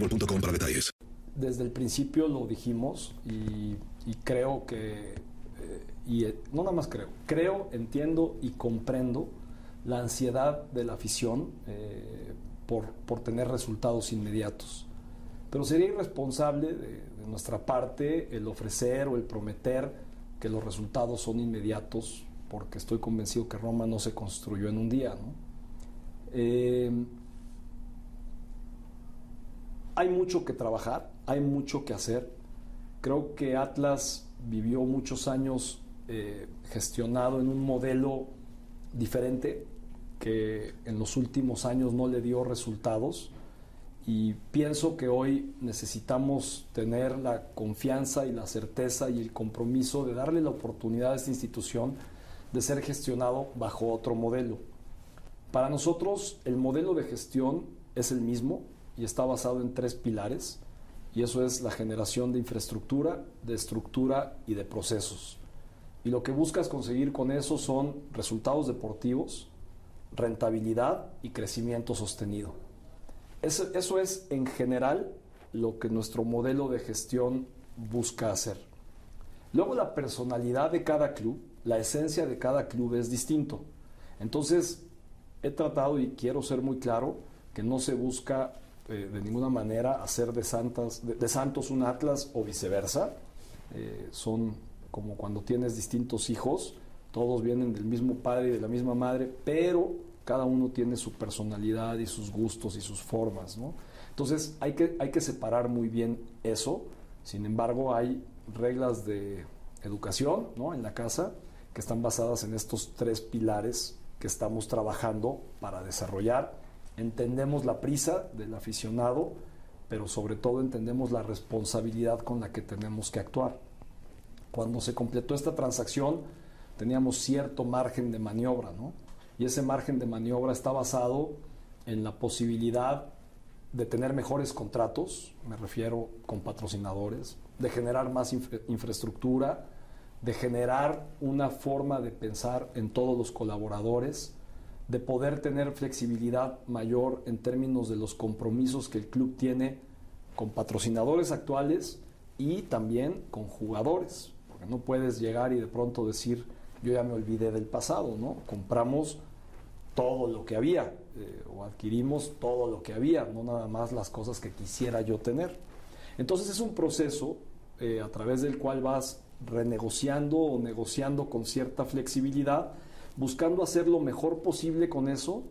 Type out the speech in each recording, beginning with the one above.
boostmobile.com para detalles. Desde el principio lo dijimos y, y creo que, eh, y eh, no nada más creo, creo, entiendo y comprendo la ansiedad de la afición eh, por, por tener resultados inmediatos. Pero sería irresponsable de, de nuestra parte el ofrecer o el prometer que los resultados son inmediatos porque estoy convencido que Roma no se construyó en un día. ¿no? Eh, hay mucho que trabajar, hay mucho que hacer. Creo que Atlas vivió muchos años eh, gestionado en un modelo diferente que en los últimos años no le dio resultados y pienso que hoy necesitamos tener la confianza y la certeza y el compromiso de darle la oportunidad a esta institución de ser gestionado bajo otro modelo. Para nosotros el modelo de gestión es el mismo y está basado en tres pilares y eso es la generación de infraestructura, de estructura y de procesos. Y lo que buscas conseguir con eso son resultados deportivos, rentabilidad y crecimiento sostenido. Eso, eso es en general lo que nuestro modelo de gestión busca hacer. Luego la personalidad de cada club, la esencia de cada club es distinto. Entonces he tratado y quiero ser muy claro que no se busca eh, de ninguna manera hacer de, Santas, de, Santos un Atlas o viceversa. Eh, son como cuando tienes distintos hijos, todos vienen del mismo padre y de la misma madre, pero cada uno tiene su personalidad y sus gustos y sus formas. ¿no? Entonces hay que, hay que separar muy bien eso. Sin embargo, hay reglas de educación ¿no? en la casa que están basadas en estos tres pilares que estamos trabajando para desarrollar entendemos la prisa del aficionado, pero sobre todo entendemos la responsabilidad con la que tenemos que actuar. Cuando se completó esta transacción, teníamos cierto margen de maniobra, ¿no? Y ese margen de maniobra está basado en la posibilidad de tener mejores contratos, me refiero con patrocinadores, de generar más infra infraestructura, de generar una forma de pensar en todos los colaboradores, de poder tener flexibilidad mayor en términos de los compromisos que el club tiene con patrocinadores actuales y también con jugadores, porque no puedes llegar y de pronto decir, yo ya me olvidé del pasado, ¿no? Compramos todo lo que había eh, o adquirimos todo lo que había, no nada más las cosas que quisiera yo tener. Entonces es un proceso eh, a través del cual vas renegociando o negociando con cierta flexibilidad buscando hacer lo mejor posible con eso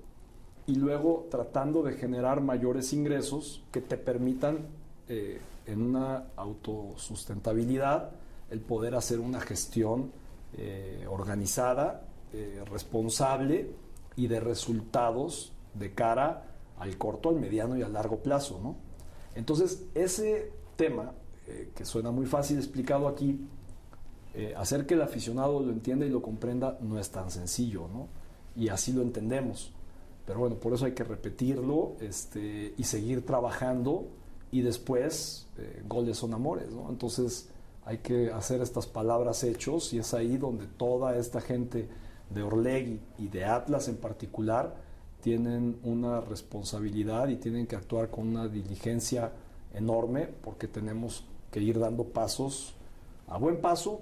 y luego tratando de generar mayores ingresos que te permitan eh, en una autosustentabilidad el poder hacer una gestión eh, organizada, eh, responsable y de resultados de cara al corto, al mediano y al largo plazo, ¿no? Entonces, ese tema, eh, que suena muy fácil explicado aquí, eh, hacer que el aficionado lo entienda y lo comprenda no es tan sencillo, ¿no? Y así lo entendemos. Pero bueno, por eso hay que repetirlo este, y seguir trabajando y después eh, goles son amores, ¿no? Entonces hay que hacer estas palabras hechos y es ahí donde toda esta gente de Orlegui y de Atlas en particular tienen una responsabilidad y tienen que actuar con una diligencia enorme porque tenemos que ir dando pasos a buen paso,